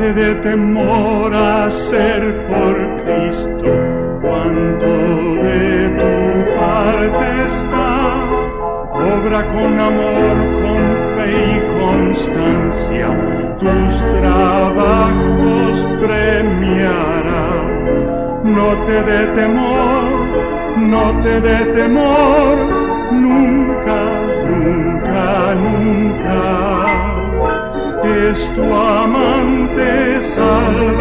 dé temor a ser por Cristo cuando de tu parte está. Obra con amor, con fe y constancia, tus trabajos premiará. No te dé temor, no te dé temor, nunca, nunca, nunca es tu amante sun